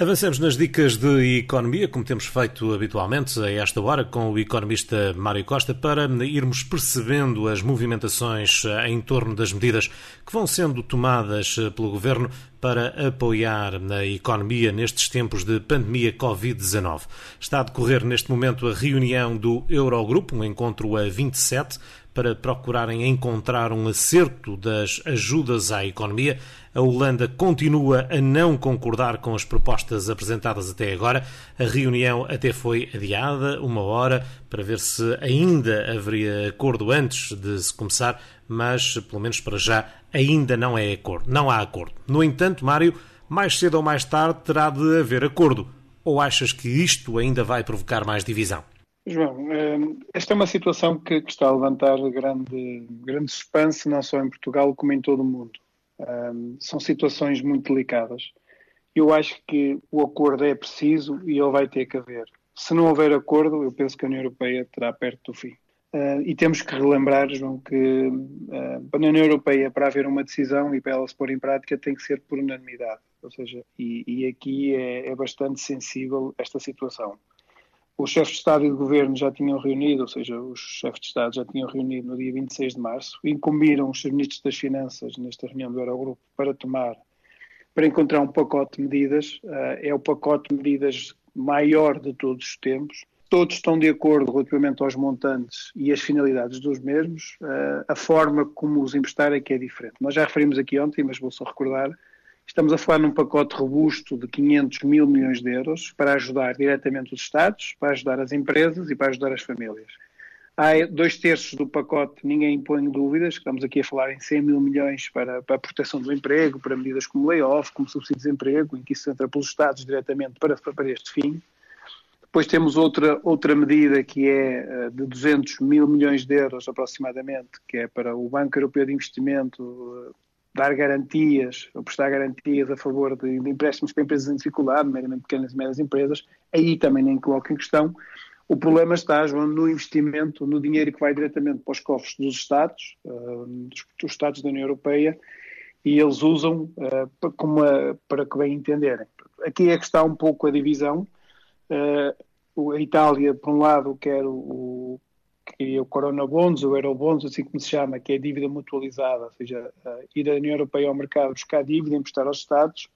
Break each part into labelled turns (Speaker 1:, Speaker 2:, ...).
Speaker 1: Avancemos nas dicas de economia, como temos feito habitualmente a esta hora, com o economista Mário Costa, para irmos percebendo as movimentações em torno das medidas que vão sendo tomadas pelo governo para apoiar a economia nestes tempos de pandemia Covid-19. Está a decorrer neste momento a reunião do Eurogrupo, um encontro a 27, para procurarem encontrar um acerto das ajudas à economia. A Holanda continua a não concordar com as propostas apresentadas até agora. A reunião até foi adiada uma hora para ver se ainda haveria acordo antes de se começar, mas pelo menos para já ainda não é acordo. Não há acordo. No entanto, Mário, mais cedo ou mais tarde terá de haver acordo. Ou achas que isto ainda vai provocar mais divisão?
Speaker 2: João, ehm, esta é uma situação que, está a levantar grande, grande suspense, não só em Portugal, como em todo o mundo. Ehm, são situações muito delicadas. Eu acho que o acordo é preciso e ele vai ter que haver. Se não houver acordo, eu penso que a União Europeia terá perto do fim. Uh, e temos que relembrar, João, que uh, para a União Europeia, para haver uma decisão e para ela se pôr em prática, tem que ser por unanimidade. Ou seja, e, e aqui é, é, bastante sensível esta situação. Os chefes de Estado e de Governo já tinham reunido, ou seja, os chefes de Estado já tinham reunido no dia 26 de março, incumbiram os ministros das Finanças nesta reunião do Eurogrupo para tomar, para encontrar um pacote de medidas. Uh, é o pacote de medidas maior de todos os tempos. Todos estão de acordo relativamente aos montantes e as finalidades dos mesmos. Uh, a forma como os emprestar é que é diferente. Nós já referimos aqui ontem, mas vou só recordar, Estamos a falar num pacote robusto de 500 mil milhões de euros para ajudar diretamente os Estados, para ajudar as empresas e para ajudar as famílias. Há dois terços do pacote, ninguém põe dúvidas, estamos aqui a falar em 100 mil milhões para, para a proteção do emprego, para medidas como layoff, como subsídio de desemprego, em que isso entra pelos Estados diretamente para, para este fim. Depois temos outra, outra medida que é eh, de 200 mil milhões de euros aproximadamente, que é para o Banco Europeu de Investimento dar garantias, ou prestar garantias a favor de, de empréstimos para empresas em dificuldade, meramente pequenas e médias empresas, aí também nem coloco em questão. O problema está, João, no investimento, no dinheiro que vai diretamente para os cofres dos Estados, uh, dos, dos, Estados da União Europeia, e eles usam uh, como a, para que bem entenderem. Aqui é que está um pouco a divisão. Uh, a Itália, por um lado, quer o, que o Corona Bonds, o Eurobonds, assim como se chama, que é dívida mutualizada, ou seja, ir da União Europeia ao mercado buscar dívida, emprestar aos Estados,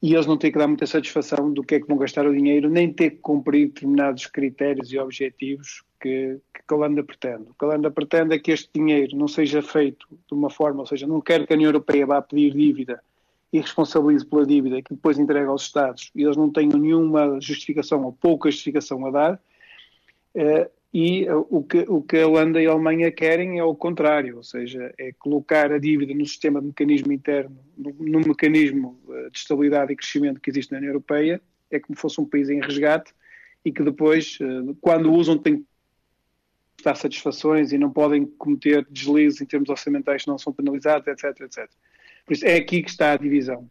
Speaker 2: e eles não têm que dar muita satisfação do que é que vão gastar o dinheiro, nem ter que cumprir determinados critérios e objetivos que, que a Holanda pretende. O que a Holanda pretende é que este dinheiro não seja feito de uma forma, ou seja, não quer que a União Europeia vá pedir dívida e responsabilize pela dívida que depois entrega aos Estados e eles não tenham nenhuma justificação ou pouca justificação a dar. E eh, o que, o que a Holanda e a Alemanha querem é o contrário, ou seja, é colocar a dívida no sistema de mecanismo interno, no, no mecanismo eh, de estabilidade e crescimento que existe na União Europeia, é como fosse um país em resgate e que depois, eh, quando usam, têm que dar satisfações e não podem cometer deslizes em termos orçamentais que não são penalizados, etc, etc. Por isso, é aqui que está a divisão.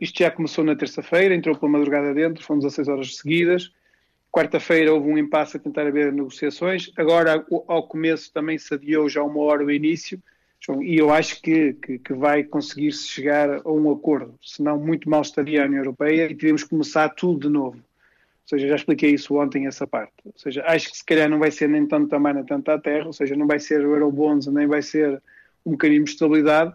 Speaker 2: Isto já começou na terça-feira, entrou pela madrugada dentro, foram 16 horas seguidas, Quarta-feira houve um impasse a tentar haver negociações. Agora, ao começo, também se adiou já uma hora o início. E eu acho que, que, que vai conseguir-se chegar a um acordo. Senão, muito mal estaria a União Europeia e teríamos que começar tudo de novo. Ou seja, já expliquei isso ontem, essa parte. Ou seja, acho que se calhar não vai ser nem tanto também nem tanto à terra, ou seja, não vai ser o Eurobonds, nem vai ser um mecanismo de estabilidade,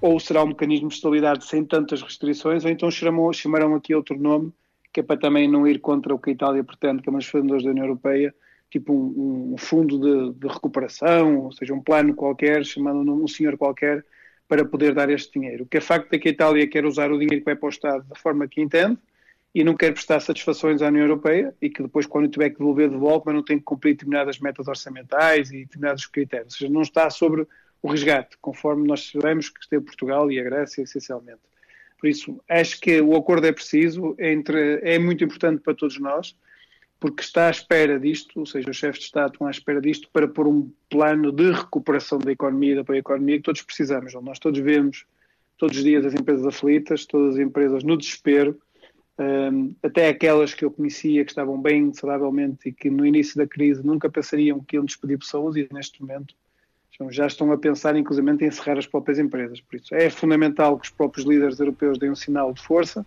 Speaker 2: ou será um mecanismo de estabilidade sem tantas restrições, ou então chamarão aqui outro nome, que é para também não ir contra o que a Itália pretende, que é uma dos fundadores da União Europeia, tipo um, um fundo de, de, recuperação, ou seja, um plano qualquer, chamando um senhor qualquer, para poder dar este dinheiro. O que é facto é que a Itália quer usar o dinheiro que vai para o Estado da forma que entende e não quer prestar satisfações à União Europeia e que depois, quando tiver que devolver de volta, não tem que cumprir determinadas metas orçamentais e determinados critérios. Ou seja, não está sobre o resgate, conforme nós sabemos que esteve Portugal e a Grécia, essencialmente. Por isso, acho que o acordo é preciso, é, entre, é muito importante para todos nós, porque está à espera disto, ou seja, os chefes de Estado estão à espera disto para pôr um plano de recuperação da economia, da economia que todos precisamos. Nós todos vemos todos os dias as empresas aflitas, todas as empresas no desespero, um, até aquelas que eu conhecia que estavam bem saudavelmente e que no início da crise nunca pensariam que iam despedir pessoas e neste momento já estão a pensar, inclusive, em encerrar as próprias empresas. Por isso, é fundamental que os próprios líderes europeus deem um sinal de força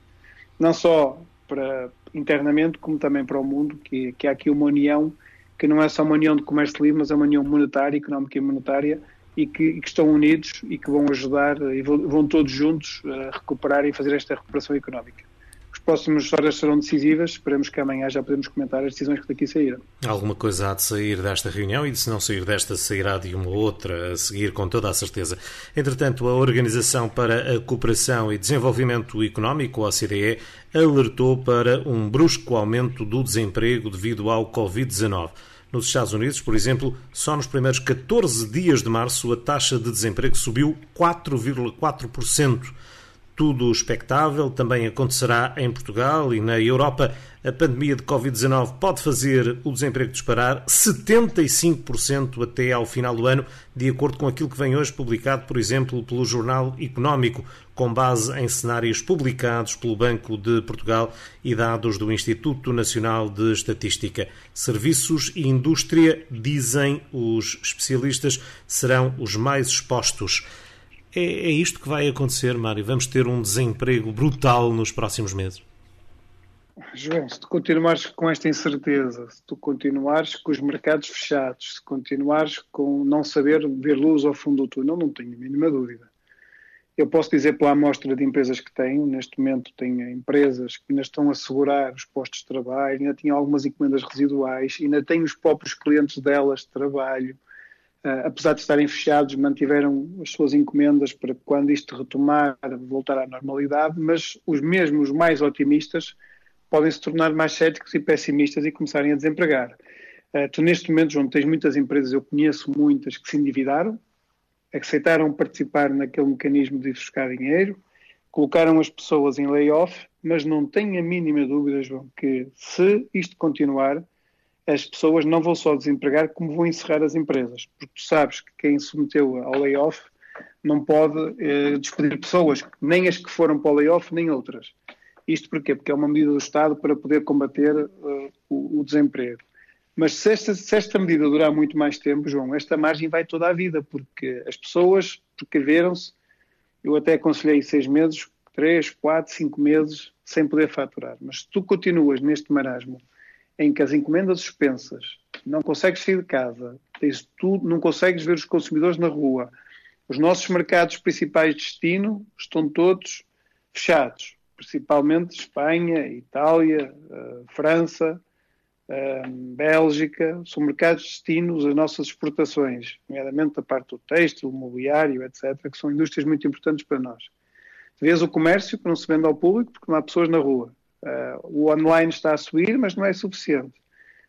Speaker 2: não só para internamente, como também para o mundo, que, que há aqui uma união que não é só uma união de comércio livre, mas é uma união monetária, económica e monetária, e que, e que, estão unidos e que vão ajudar e vão, vão, todos juntos a recuperar e fazer esta recuperação económica. Os próximos horas serão decisivas, esperemos que amanhã já podemos comentar as decisões que daqui saíram.
Speaker 1: Alguma coisa há de sair desta reunião e se não sair desta, sairá de uma outra a seguir, com toda a certeza. Entretanto, a Organização para a Cooperação e Desenvolvimento Económico, a OCDE, alertou para um brusco aumento do desemprego devido ao Covid-19. Nos Estados Unidos, por exemplo, só nos primeiros 14 dias de março a taxa de desemprego subiu 4,4%. Tudo expectável também acontecerá em Portugal e na Europa. A pandemia de Covid-19 pode fazer o desemprego disparar 75% até ao final do ano, de acordo com aquilo que vem hoje publicado, por exemplo, pelo Jornal Económico, com base em cenários publicados pelo Banco de Portugal e dados do Instituto Nacional de Estatística. Serviços e indústria, dizem os especialistas, serão os mais expostos. É, é isto que vai acontecer, Mário? Vamos ter um desemprego brutal nos próximos meses?
Speaker 2: João, se tu continuares com esta incerteza, se tu continuares com os mercados fechados, se continuares com não saber ver luz ao fundo do túnel, não tenho a mínima dúvida. Eu posso dizer pela amostra de empresas que tenho, neste momento tenho empresas que ainda estão a assegurar os postos de trabalho, ainda tenho algumas encomendas residuais, ainda tenho os próprios clientes delas de trabalho, apesar de estarem fechados, mantiveram as suas encomendas para quando isto retomar, voltar à normalidade, mas os mesmos mais otimistas podem se tornar mais céticos e pessimistas e começarem a desempregar. Uh, tu, neste momento, João, tens muitas empresas, eu conheço muitas que se endividaram, aceitaram participar naquele mecanismo de buscar dinheiro, colocaram as pessoas em layoff, mas não tenho a mínima dúvida, João, que se isto continuar, as pessoas não vão só desempregar, como vão encerrar as empresas. Porque tu sabes que quem submeteu ao layoff não pode eh, despedir pessoas, nem as que foram para o layoff, nem outras. Isto porquê? Porque é uma medida do Estado para poder combater uh, o, o, desemprego. Mas se esta, se esta, medida durar muito mais tempo, João, esta margem vai toda a vida, porque as pessoas precaveram-se. Eu até aconselhei seis meses, três, quatro, cinco meses, sem poder faturar. Mas se tu continuas neste marasmo, em que as encomendas suspensas, não consegues sair de casa, tens tudo, não consegues ver os consumidores na rua, os nossos mercados principais de destino estão todos fechados, principalmente Espanha, Itália, uh, França, uh, Bélgica, são mercados de destino as nossas exportações, nomeadamente da parte do têxtil, mobiliário, etc., que são indústrias muito importantes para nós. Vês o comércio que não se vende ao público porque não há pessoas na rua. Uh, o online está a subir, mas não é suficiente.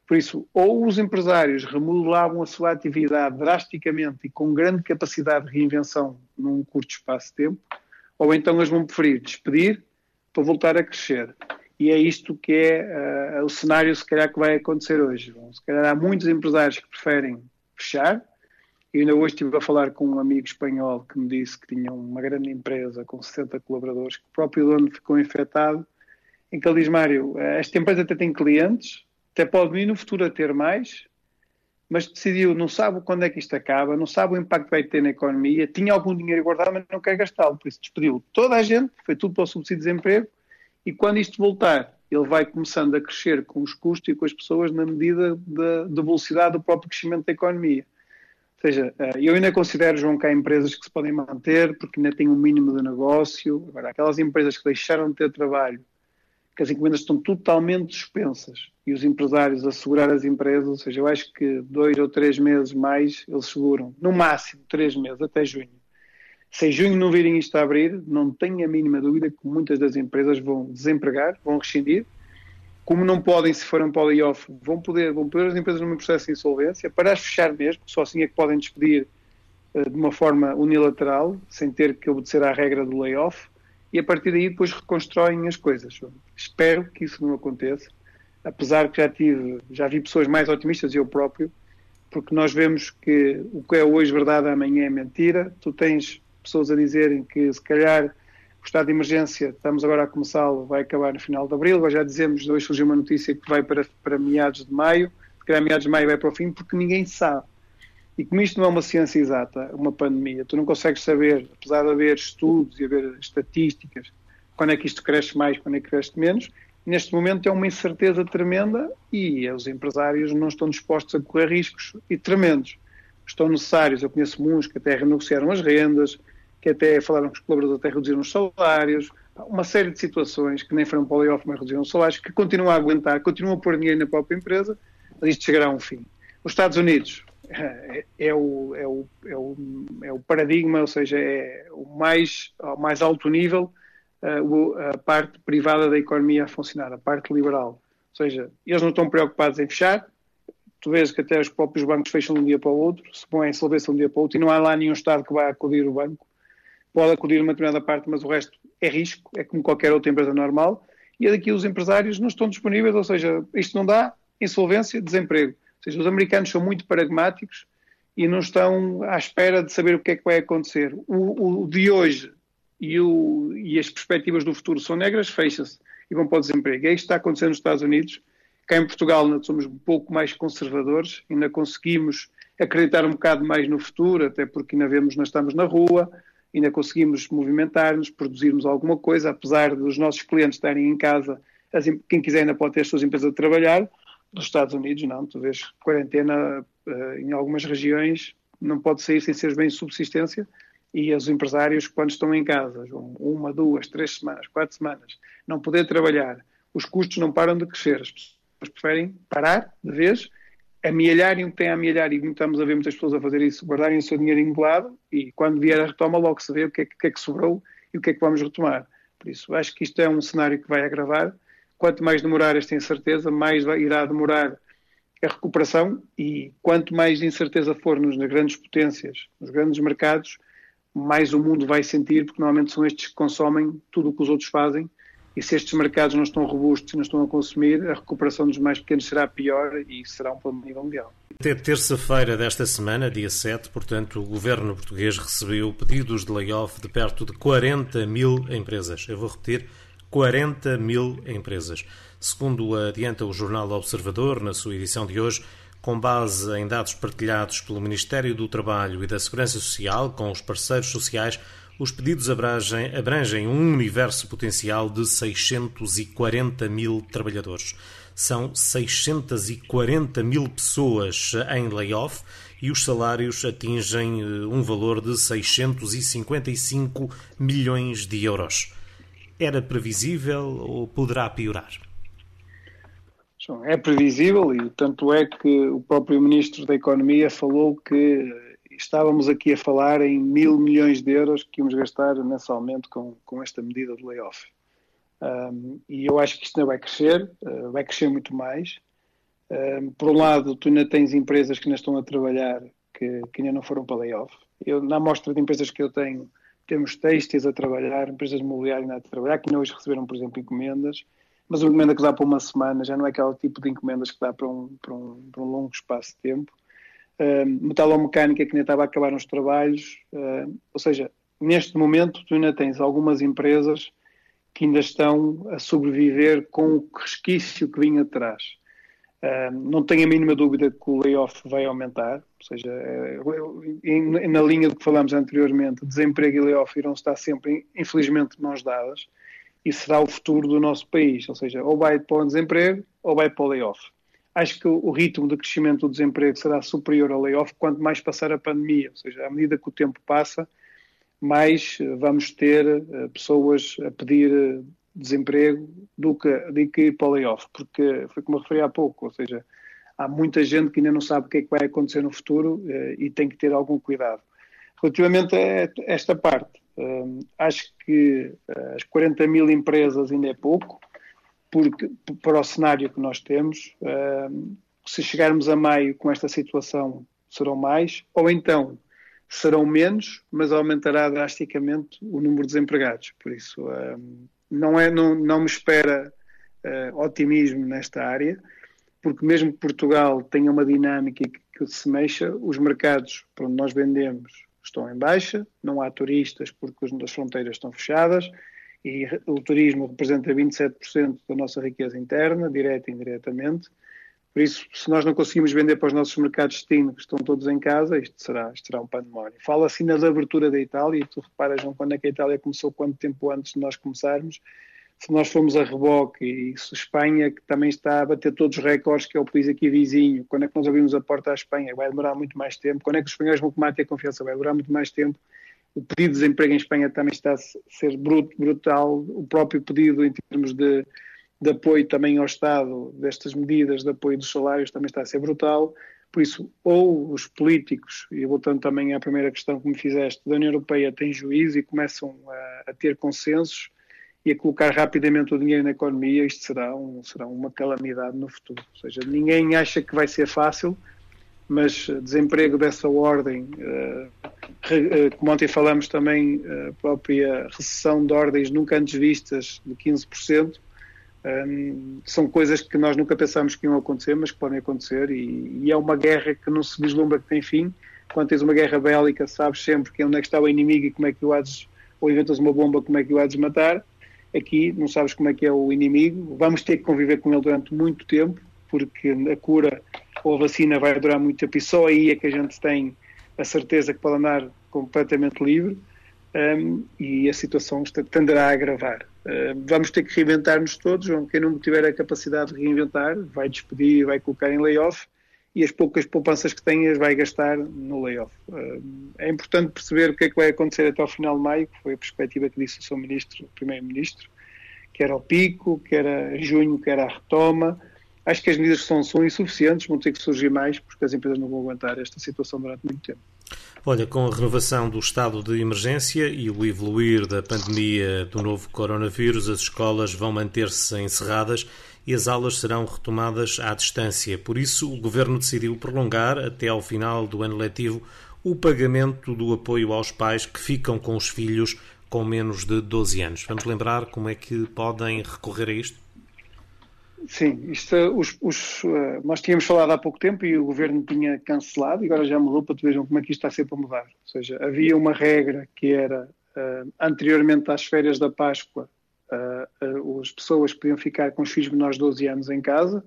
Speaker 2: Por isso, ou os empresários remodelavam a sua atividade drasticamente e com grande capacidade de reinvenção num curto espaço de tempo, ou então eles vão preferir despedir para voltar a crescer. E é isto que é uh, o cenário, se calhar, que vai acontecer hoje. Bom, se calhar há muitos empresários que preferem fechar. Eu ainda hoje estive a falar com um amigo espanhol que me disse que tinha uma grande empresa com 60 colaboradores, que o próprio dono ficou infectado em que ele diz, Mário, esta empresa até tem clientes, até pode vir no futuro a ter mais, mas decidiu, não sabe quando é que isto acaba, não sabe o impacto que vai ter na economia, tinha algum dinheiro guardado, mas não quer gastá-lo, por isso despediu toda a gente, foi tudo para o subsídio de desemprego, e quando isto voltar, ele vai começando a crescer com os custos e com as pessoas na medida da, da velocidade do próprio crescimento da economia. Ou seja, eh, eu ainda considero, João, que há empresas que se podem manter porque ainda têm um mínimo de negócio. Agora, aquelas empresas que deixaram de ter trabalho que as encomendas estão totalmente suspensas e os empresários assegurar as empresas, ou seja, eu acho que dois ou três meses mais eles seguram, no máximo três meses, até junho. Se em junho não virem isto a abrir, não tenho a mínima dúvida que muitas das empresas vão desempregar, vão rescindir. Como não podem, se forem para o layoff, vão poder, vão poder as empresas num processo de insolvência, para as fechar mesmo, só assim é que podem despedir uh, de uma forma unilateral, sem ter que obedecer à regra do layoff e a partir daí depois reconstroem as coisas. Espero que isso não aconteça, apesar que já tive, já vi pessoas mais otimistas, eu próprio, porque nós vemos que o que é hoje verdade, amanhã é mentira. Tu tens pessoas a dizerem que se calhar o estado de emergência, estamos agora a começá-lo, vai acabar no final de abril, já dizemos, hoje surgiu uma notícia que vai para, para meados de maio, se calhar meados de maio vai para o fim, porque ninguém sabe. E como isto não é uma ciência exata, uma pandemia, tu não consegues saber, apesar de haver estudos e haver estatísticas, quando é que isto cresce mais, quando é que cresce menos. Neste momento é uma incerteza tremenda e os empresários não estão dispostos a correr riscos e tremendos. Estão necessários, eu conheço muitos que até renegociaram as rendas, que até falaram que os colaboradores até reduziram os salários, uma série de situações que nem foram para o layoff, mas reduziram os salários, que continuam a aguentar, continuam a pôr dinheiro na própria empresa, mas isto chegará a um fim. Os Estados Unidos é, é, o, é, o, é, o, é o paradigma, ou seja, é o mais, ao mais alto nível a parte privada da economia a funcionar, a parte liberal. Ou seja, eles não estão preocupados em fechar, tu vês que até os próprios bancos fecham de um dia para o outro, se põem insolvência de um dia para o outro, e não há lá nenhum Estado que vai acudir o banco. Pode acudir uma determinada parte, mas o resto é risco, é como qualquer outra empresa normal. E daqui os empresários não estão disponíveis, ou seja, isto não dá, insolvência, desemprego. Seja, os americanos são muito pragmáticos e não estão à espera de saber o que é que vai acontecer. O, o de hoje e, o, e, as perspectivas do futuro são negras, fecha-se e vão para o desemprego. É isto que está acontecendo nos Estados Unidos. Cá em Portugal ainda somos um pouco mais conservadores, ainda conseguimos acreditar um bocado mais no futuro, até porque ainda vemos, nós estamos na rua, ainda conseguimos movimentar-nos, produzirmos alguma coisa, apesar dos nossos clientes estarem em casa, quem quiser ainda pode ter as suas empresas a trabalhar, nos Estados Unidos, não. Tu vês quarentena uh, em algumas regiões, não pode sair sem ser bem subsistência. E os empresários, quando estão em casa, uma, duas, três semanas, quatro semanas, não poder trabalhar, os custos não param de crescer. As pessoas preferem parar de vez, amealharem o que têm a amealhar, e estamos a ver muitas pessoas a fazer isso, guardarem o seu dinheiro embolado, e quando vier a retoma, logo se vê o que, é, o que é que sobrou e o que é que vamos retomar. Por isso, acho que isto é um cenário que vai agravar quanto mais demorar esta incerteza, mais irá demorar a recuperação e quanto mais incerteza for nas grandes potências, nos grandes mercados, mais o mundo vai sentir, porque normalmente são estes que consomem tudo o que os outros fazem e se estes mercados não estão robustos e não estão a consumir, a recuperação dos mais pequenos será pior e será um problema nível mundial.
Speaker 1: Até terça-feira desta semana, dia 7, portanto, o governo português recebeu pedidos de layoff de perto de 40 mil empresas. Eu vou repetir, 40 mil empresas. Segundo adianta o jornal Observador, na sua edição de hoje, com base em dados partilhados pelo Ministério do Trabalho e da Segurança Social com os parceiros sociais, os pedidos abrangem, abrangem um universo potencial de 640 mil trabalhadores. São 640 mil pessoas em layoff e os salários atingem eh, um valor de 655 milhões de euros era previsível ou poderá piorar?
Speaker 2: É previsível e tanto é que o próprio Ministro da Economia falou que estávamos aqui a falar em mil milhões de euros que íamos gastar mensalmente com, com esta medida de layoff. Um, e eu acho que isto ainda vai crescer, uh, vai crescer muito mais. Um, por um lado, tu ainda tens empresas que ainda estão a trabalhar que, que ainda não foram para layoff. Eu, na amostra de empresas que eu tenho, temos têxteis a trabalhar, empresas imobiliárias a trabalhar, que não hoje receberam, por exemplo, encomendas, mas uma encomenda que dá para uma semana já não é aquele tipo de encomendas que dá para um, para um, para um longo espaço de tempo. Uh, metalomecânica que ainda estava a acabar nos trabalhos, uh, ou seja, neste momento tu ainda tens algumas empresas que ainda estão a sobreviver com o resquício que vinha atrás. Não tenho a mínima dúvida que o layoff vai aumentar, ou seja, uh, na linha do que falámos anteriormente, desemprego e layoff irão estar sempre, infelizmente, mãos dadas e será o futuro do nosso país, ou seja, ou vai para o desemprego ou vai para o layoff. Acho que o ritmo de crescimento do desemprego será superior ao layoff quanto mais passar a pandemia, ou seja, à medida que o tempo passa, mais vamos ter uh, pessoas a pedir desemprego do que, de que layoff, porque foi como eu referi há pouco, ou seja, há muita gente que ainda não sabe o que é que vai acontecer no futuro eh, e tem que ter algum cuidado. Relativamente a esta parte, eh, acho que eh, as 40 mil empresas ainda é pouco, porque para o cenário que nós temos, se chegarmos a maio com esta situação, serão mais, ou então serão menos, mas aumentará drasticamente o número de desempregados. Por isso, não, é, não, não me espera uh, otimismo nesta área, porque mesmo que Portugal tenha uma dinâmica que, que se mexa, os mercados para onde nós vendemos estão em baixa, não há turistas porque as fronteiras estão fechadas e o turismo representa 27% da nossa riqueza interna, direta e indiretamente. Por isso, se nós não conseguimos vender para os nossos mercados de destino, que estão todos em casa, isto será, isto será um pandemónio. Fala-se ainda da abertura da Itália, e tu reparas, João, quando é que a Itália começou, quanto tempo antes de nós começarmos. Se nós formos a reboque, e se Espanha, que também está a bater todos os recordes, que é o país aqui vizinho, quando é que nós abrimos a porta à Espanha? Vai demorar muito mais tempo. Quando é que os espanhóis vão cometer a ter confiança? Vai demorar muito mais tempo. O pedido de desemprego em Espanha também está a ser brutal. O próprio pedido em termos de de apoio também ao Estado destas medidas de apoio dos salários também está a ser brutal. Por isso, ou os políticos, e voltando também à primeira questão que me fizeste, da União Europeia têm juízo e começam a, a ter consensos e a colocar rapidamente o dinheiro na economia, isto será, um, será uma calamidade no futuro. Ou seja, ninguém acha que vai ser fácil, mas desemprego dessa ordem, uh, como ontem falamos também, a própria recessão de ordens nunca antes vistas de 15%, um, são coisas que nós nunca pensámos que iam acontecer, mas que podem acontecer, e, e, é uma guerra que não se vislumbra que tem fim. Quando tens uma guerra bélica, sabes sempre que onde é que está o inimigo e como é que o hades, ou inventas uma bomba, como é que o hades matar. Aqui não sabes como é que é o inimigo, vamos ter que conviver com ele durante muito tempo, porque a cura ou a vacina vai durar muito tempo, e só aí é que a gente tem a certeza que pode andar completamente livre. Um, e a situação tenderá a agravar. Eh, vamos ter que reinventar-nos todos. Quem não tiver a capacidade de reinventar vai despedir, vai colocar em layoff e as poucas poupanças que tem as vai gastar no layoff. Eh, é importante perceber o que é que vai acontecer até ao final de maio, que foi a perspectiva que disse o seu ministro, o primeiro-ministro, que era o pico, que era junho, que era a retoma. Acho que as medidas são, são insuficientes, vão ter que surgir mais, porque as empresas não vão aguentar esta situação durante muito tempo.
Speaker 1: Olha, com a renovação do estado de emergência e o evoluir da pandemia do novo coronavírus, as escolas vão manter-se encerradas e as aulas serão retomadas à distância. Por isso, o governo decidiu prolongar até ao final do ano letivo o pagamento do apoio aos pais que ficam com os filhos com menos de 12 anos. Vamos lembrar como é que podem recorrer a isto?
Speaker 2: Sim, isto, os, os, uh, nós tínhamos falado há pouco tempo e o governo tinha cancelado, e agora já mudou para que vejam como é que isto está sempre a mudar. Ou seja, havia uma regra que era uh, anteriormente às férias da Páscoa, uh, as pessoas podiam ficar com os filhos menores de 12 anos em casa.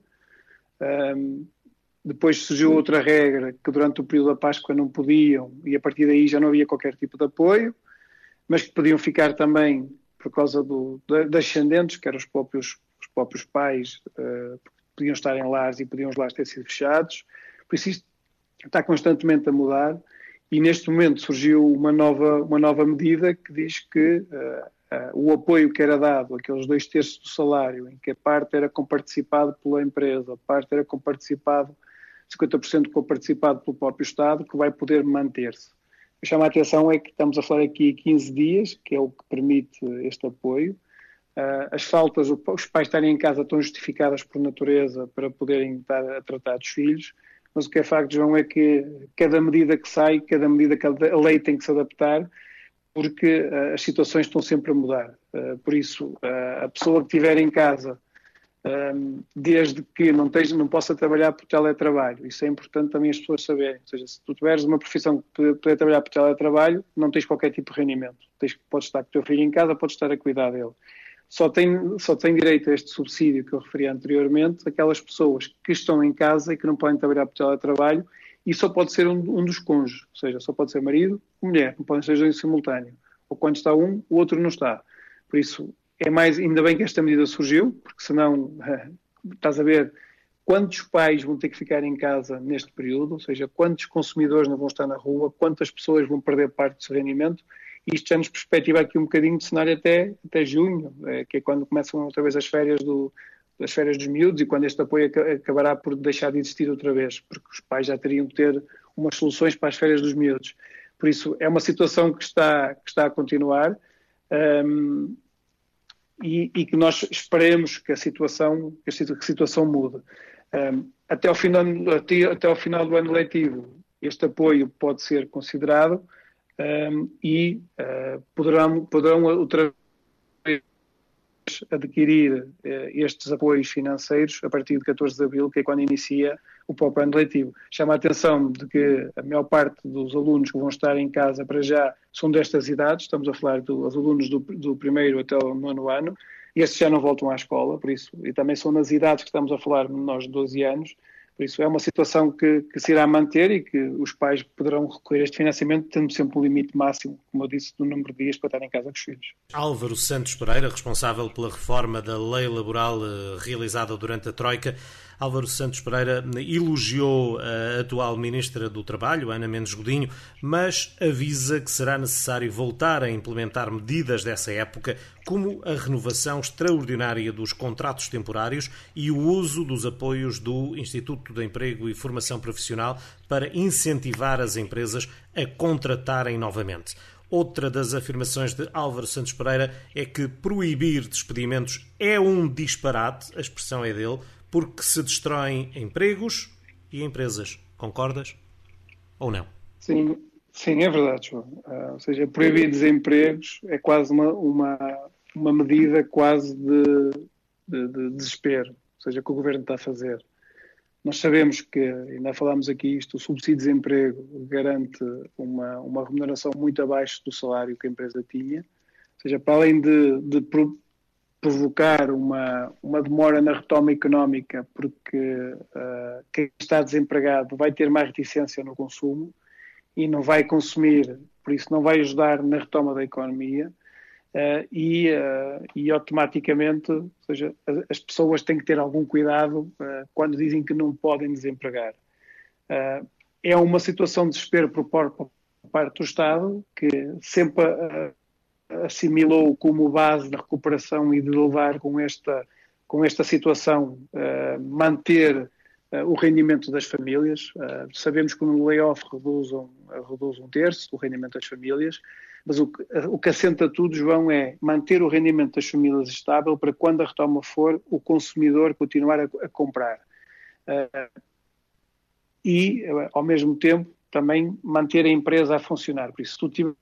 Speaker 2: Um, depois surgiu outra regra que durante o período da Páscoa não podiam, e a partir daí já não havia qualquer tipo de apoio, mas que podiam ficar também por causa do, das ascendentes, que eram os próprios próprios pais uh, podiam estar em lares e podiam os lares ter sido fechados. Por isso isto está constantemente a mudar e neste momento surgiu uma nova, uma nova medida que diz que uh, uh, o apoio que era dado, aqueles dois terços do salário, em que a parte era comparticipado pela empresa, a parte era comparticipado, 50% comparticipado pelo próprio Estado, que vai poder manter-se. O que chama a atenção é que estamos a falar aqui 15 dias, que é o que permite este apoio, as faltas, os pais estarem em casa estão justificadas por natureza para poderem estar a tratar dos filhos, mas o que é facto, João, é que cada medida que sai, cada medida que a lei tem que se adaptar, porque uh, as situações estão sempre a mudar. Uh, por isso, a pessoa que estiver em casa, desde que não, esteja, não possa trabalhar por teletrabalho, isso é importante também as pessoas saberem. Ou seja, se tu tiveres uma profissão que poder trabalhar por teletrabalho, não tens qualquer tipo de rendimento. Tens, podes estar com o teu filho em casa, podes estar a cuidar dele só tem, só tem direito a este subsídio que eu referi anteriormente aquelas pessoas que estão em casa e que não podem trabalhar por teletrabalho e só pode ser um, um dos cônjuges, ou seja, só pode ser marido ou mulher, não podem ser dois em simultâneo. Ou quando está um, o outro não está. Por isso, é mais, ainda bem que esta medida surgiu, porque senão, estás a ver, quantos pais vão ter que ficar em casa neste período, ou seja, quantos consumidores não vão estar na rua, quantas pessoas vão perder parte do seu rendimento, isto já nos perspectiva aqui um bocadinho de cenário até, até junho, é, que é quando começam outra vez as férias do, das férias dos miúdos e quando este apoio acabará por deixar de existir outra vez, porque os pais já teriam que ter umas soluções para as férias dos miúdos. Por isso, é uma situação que está, que está a continuar um, e, e, que nós esperemos que a situação, que a situação mude. Um, até, ao final, até, até ao final do ano letivo, este apoio pode ser considerado, um, e uh, poderão, poderão outra vez adquirir uh, estes apoios financeiros a partir de 14 de abril, que é quando inicia o próprio ano letivo. Chama a atenção de que a maior parte dos alunos que vão estar em casa para já são destas idades, estamos a falar dos alunos do, do primeiro até o nono ano, e estes já não voltam à escola, por isso, e também são nas idades que estamos a falar, menores de 12 anos, Por isso é uma situação que, que, se irá manter e que os pais poderão recorrer a este financiamento, tendo sempre um limite máximo, como eu disse, do número de dias para estar em casa com os filhos.
Speaker 1: Álvaro Santos Pereira, responsável pela reforma da lei laboral eh, realizada durante a Troika, Álvaro Santos Pereira elogiou a atual Ministra do Trabalho, Ana Mendes Godinho, mas avisa que será necessário voltar a implementar medidas dessa época, como a renovação extraordinária dos contratos temporários e o uso dos apoios do Instituto de Emprego e Formação Profissional para incentivar as empresas a contratarem novamente. Outra das afirmações de Álvaro Santos Pereira é que proibir despedimentos é um disparate, a expressão é dele, porque se destroem empregos e empresas. Concordas ou não?
Speaker 2: Sim, sim, é verdade, João. Uh, ou seja, proibir desempregos é quase uma, uma, uma medida quase de, de, de, desespero, ou seja, que o governo está a fazer. Nós sabemos que, ainda falámos aqui isto, o subsídio de desemprego garante uma, uma remuneração muito abaixo do salário que a empresa tinha. Ou seja, para além de, de provocar uma, uma demora na retoma económica, porque uh, quem está desempregado vai ter mais reticência no consumo e não vai consumir, por isso não vai ajudar na retoma da economia. Uh, e, uh, e automaticamente, ou seja, as pessoas têm que ter algum cuidado quando dizem que não podem desempregar. é uma situação de desespero por parte do Estado, que sempre assimilou como base da recuperação e de levar com esta, com esta situação uh, manter uh, o rendimento das famílias. Uh, sabemos que no layoff reduz um, reduz um terço do rendimento das famílias, mas o, o que assenta tudo, João, é manter o rendimento das famílias estável para quando a retoma for, o consumidor continuar a, a comprar. e, ao mesmo tempo, também manter a empresa a funcionar. Por isso, se tu tiver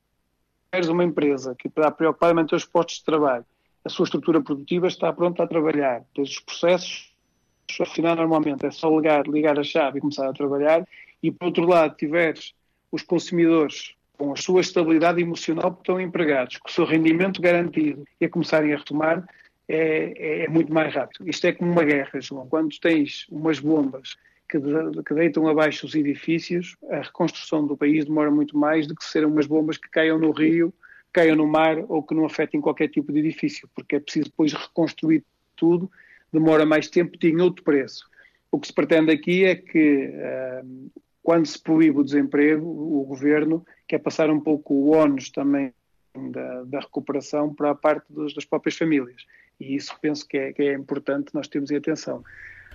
Speaker 2: tiveres uma empresa que está preocupada em manter os postos de trabalho, a sua estrutura produtiva está pronta a trabalhar, tens os processos, afinal normalmente é só ligar, ligar a chave e começar a trabalhar, e por outro lado tiveres os consumidores com a sua estabilidade emocional que estão empregados, com o seu rendimento garantido e a começarem a retomar, é, é, é muito mais rápido. Isto é como uma guerra, João. Quando tens umas bombas que, de, que, deitam abaixo os edifícios, a reconstrução do país demora muito mais do que ser umas bombas que caiam no rio, caiam no mar ou que não afetem qualquer tipo de edifício, porque é preciso depois reconstruir tudo, demora mais tempo e tem outro preço. O que se pretende aqui é que, uh, quando se proíbe o desemprego, o governo quer passar um pouco o ónus também da, da recuperação para a parte dos, das próprias famílias. E isso penso que é, que é importante nós termos em atenção.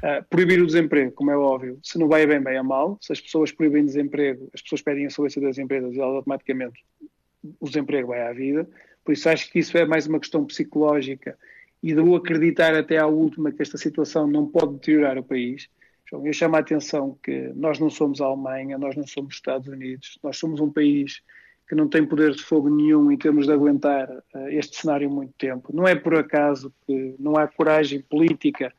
Speaker 2: Uh, proibir o desemprego, como é óbvio, se não vai bem, bem a mal. Se as pessoas proíbem desemprego, as pessoas pedem a solvência das empresas e elas automaticamente o desemprego vai à vida. Por isso acho que isso é mais uma questão psicológica e de acreditar até à última que esta situação não pode deteriorar o país. Eu chamo a atenção que nós não somos a Alemanha, nós não somos Estados Unidos, nós somos um país que não tem poder de fogo nenhum em termos de aguentar uh, este cenário muito tempo. Não é por acaso que não há coragem política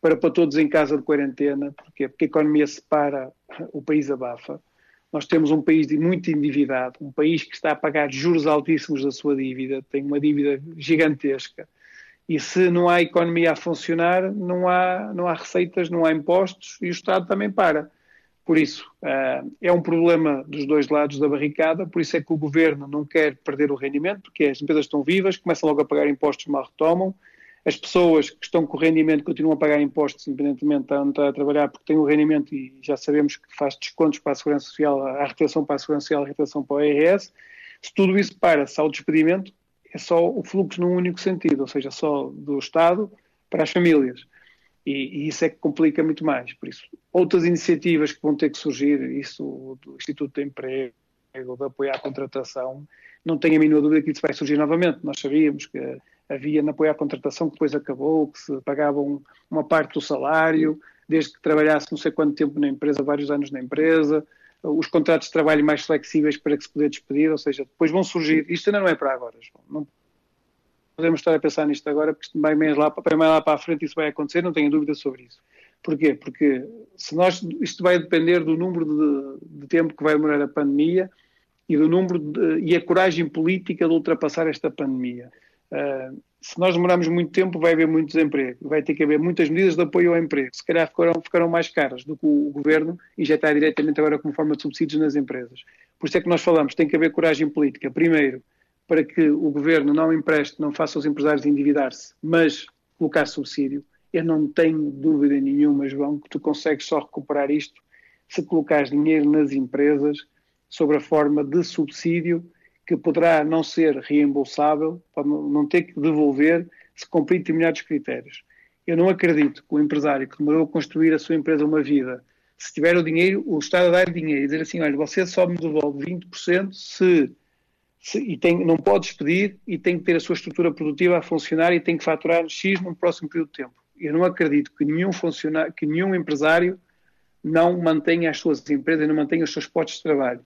Speaker 2: para para todos em casa de quarentena, porque, porque a economia se para, o país abafa. Nós temos um país muito endividado, um país que está a pagar juros altíssimos da sua dívida, tem uma dívida gigantesca. E se não há economia a funcionar, não há, não há receitas, não há impostos e o Estado também para. Por isso, uh, é um problema dos dois lados da barricada, por isso é que o governo não quer perder o rendimento, porque as empresas estão vivas, começam logo a pagar impostos, mal retomam, as pessoas que estão com rendimento continuam a pagar impostos, independentemente de estar a trabalhar, porque têm o rendimento e já sabemos que faz descontos para a Segurança Social, a retenção para a Segurança Social, a retenção para o IRS. Se tudo isso para, se há o despedimento, é só o fluxo num único sentido, ou seja, só do Estado para as famílias. E, e, isso é que complica muito mais. Por isso, outras iniciativas que vão ter que surgir, isso do Instituto de Emprego, de apoio à contratação, não tenho a mínima dúvida que isso vai surgir novamente. Nós sabíamos que havia no apoio à contratação que depois acabou, que se pagava um, uma parte do salário, desde que trabalhasse não sei quanto tempo na empresa, vários anos na empresa, os contratos de trabalho mais flexíveis para que se poder despedir, ou seja, depois vão surgir, isto ainda não é para agora, João, não podemos estar a pensar nisto agora, porque isto vai mais lá, mais lá para a frente isso vai acontecer, não tenho dúvida sobre isso. Porquê? Porque se nós, isto vai depender do número de, de tempo que vai demorar a pandemia e do número de, e a coragem política de ultrapassar esta pandemia. Uh, se nós demorarmos muito tempo, vai haver muito desemprego. Vai ter que haver muitas medidas de apoio ao emprego. Se calhar ficarão, ficarão mais caras do que o governo injetar diretamente agora como forma de subsídios nas empresas. Por isso é que nós falamos, tem que haver coragem política. Primeiro, para que o governo não empreste, não faça os empresários endividar-se, mas colocar subsídio. Eu não tenho dúvida nenhuma, João, que tu consegues só recuperar isto se colocares dinheiro nas empresas sobre a forma de subsídio que poderá não ser reembolsável, pode não ter que devolver se cumprir determinados critérios. Eu não acredito que o empresário que demorou a construir a sua empresa uma vida, se tiver o dinheiro, o Estado a dar dinheiro e dizer assim, olha, você só me devolve 20% se, se e tem, não pode despedir e tem que ter a sua estrutura produtiva a funcionar e tem que faturar X num próximo período de tempo. Eu não acredito que nenhum funcionário, que nenhum empresário não mantenha as suas empresas, não mantenha os seus postos de trabalho.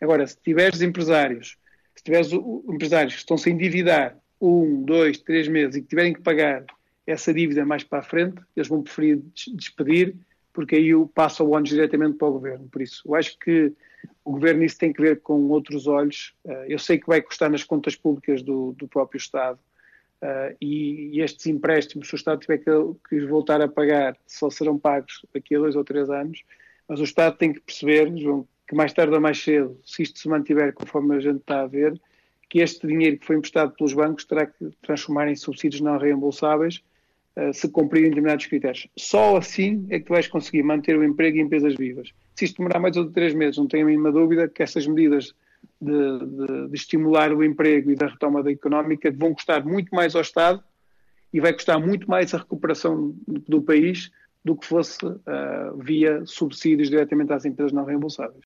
Speaker 2: Agora, se tiveres empresários se tiveres empresários que estão-se a endividar um, dois, três meses e que tiverem que pagar essa dívida mais para a frente, eles vão preferir despedir, porque aí passa o ônus diretamente para o governo. Por isso, eu acho que o governo isso tem que ver com outros olhos. Eh, eu sei que vai custar nas contas públicas do, do próprio Estado. Uh, e, estes empréstimos, se o Estado tiver que, que voltar a pagar, só serão pagos daqui a dois ou três anos. Mas o Estado tem que perceber, João, que mais tarde ou mais cedo, se isto se mantiver conforme a gente está a ver, que este dinheiro que foi emprestado pelos bancos terá que transformar em subsídios não reembolsáveis uh, se cumprirem determinados critérios. Só assim é que tu vais conseguir manter o emprego e empresas vivas. Se isto demorar mais de três meses, não tenho a mínima dúvida que essas medidas de, de, de estimular o emprego e da retomada económica vão custar muito mais ao Estado e vai custar muito mais a recuperação do país do que fosse uh, via subsídios diretamente às empresas não reembolsáveis.